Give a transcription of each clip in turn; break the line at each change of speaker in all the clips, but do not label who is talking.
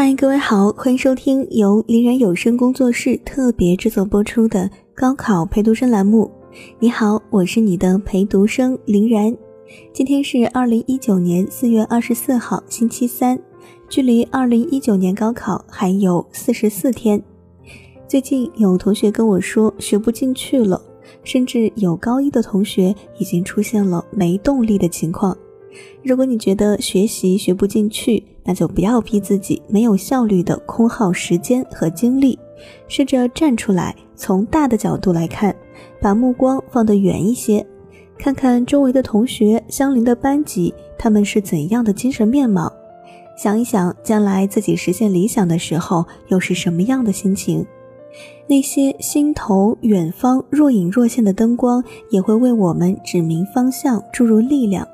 嗨，各位好，欢迎收听由林然有声工作室特别制作播出的高考陪读生栏目。你好，我是你的陪读生林然。今天是二零一九年四月二十四号，星期三，距离二零一九年高考还有四十四天。最近有同学跟我说学不进去了，甚至有高一的同学已经出现了没动力的情况。如果你觉得学习学不进去，那就不要逼自己没有效率的空耗时间和精力，试着站出来，从大的角度来看，把目光放得远一些，看看周围的同学、相邻的班级，他们是怎样的精神面貌，想一想将来自己实现理想的时候又是什么样的心情。那些心头远方若隐若现的灯光，也会为我们指明方向，注入力量。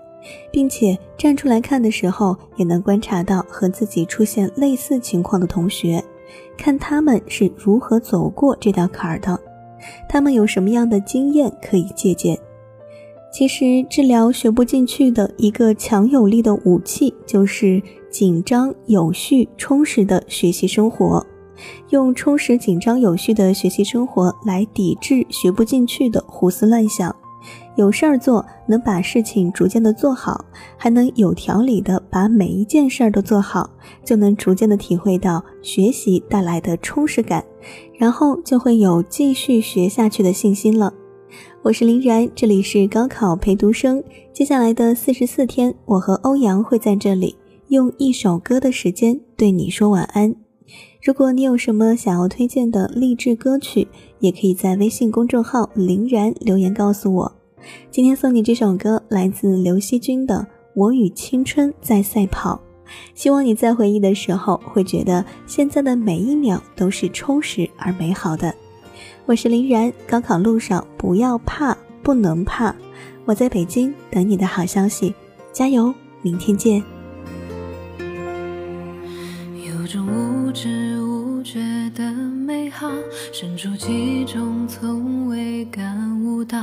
并且站出来看的时候，也能观察到和自己出现类似情况的同学，看他们是如何走过这道坎儿的，他们有什么样的经验可以借鉴。其实，治疗学不进去的一个强有力的武器，就是紧张、有序、充实的学习生活。用充实、紧张、有序的学习生活来抵制学不进去的胡思乱想。有事儿做，能把事情逐渐的做好，还能有条理的把每一件事儿都做好，就能逐渐的体会到学习带来的充实感，然后就会有继续学下去的信心了。我是林然，这里是高考陪读生。接下来的四十四天，我和欧阳会在这里用一首歌的时间对你说晚安。如果你有什么想要推荐的励志歌曲，也可以在微信公众号林然留言告诉我。今天送你这首歌，来自刘惜君的《我与青春在赛跑》，希望你在回忆的时候会觉得现在的每一秒都是充实而美好的。我是林然，高考路上不要怕，不能怕，我在北京等你的好消息，加油，明天见。
有种无知无觉的美好，身处其中从未感悟到。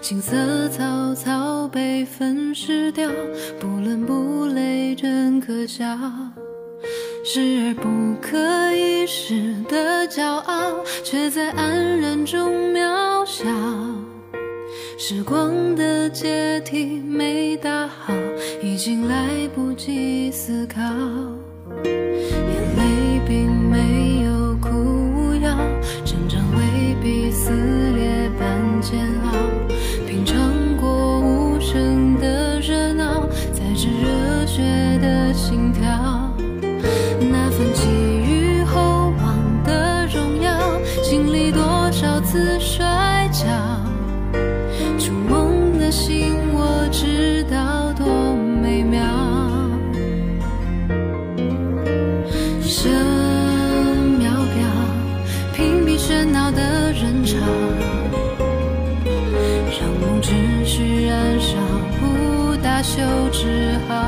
青涩草草被粉饰掉，不伦不类真可笑，视而不可一世的骄傲，却在黯然中渺小。时光的阶梯没搭好，已经来不及思考，眼泪并没自摔跤。触梦的心，我知道多美妙。声秒表，屏蔽喧闹的人潮。让梦持续燃烧，不打休止好。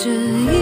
这一